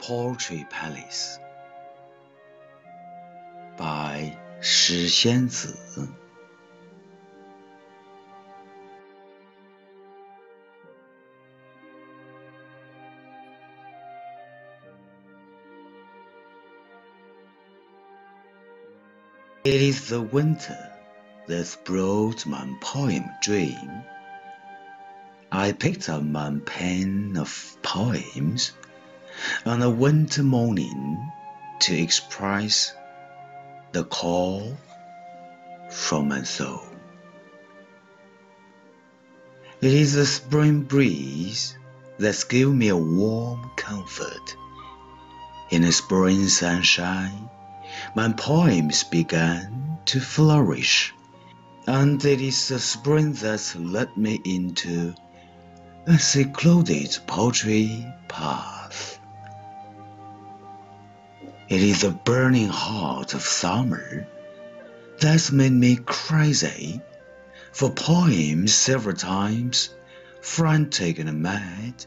Poetry Palace by 石仙子 It is the winter that's brought my poem dream. I picked up my pen of poems on a winter morning to express the call from my soul. It is the spring breeze that's given me a warm comfort. In the spring sunshine, my poems began to flourish, and it is the spring that's led me into a secluded poetry path. It is the burning heart of summer. That's made me crazy for poems several times, frantic and mad,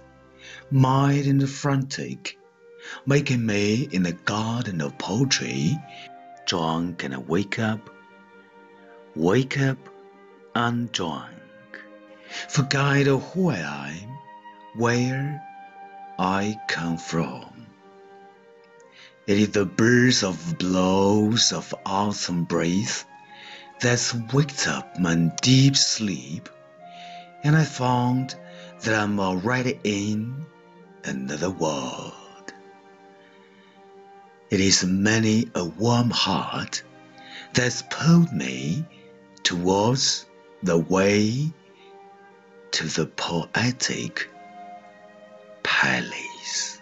mild and frantic. Making me in the garden of poetry. Drunk and wake up, wake up and drunk, forget who I am, where I come from. It is the burst of blows of autumn breath that's waked up my deep sleep, and I found that I'm already in another world. It is many a warm heart that's pulled me towards the way to the poetic palace.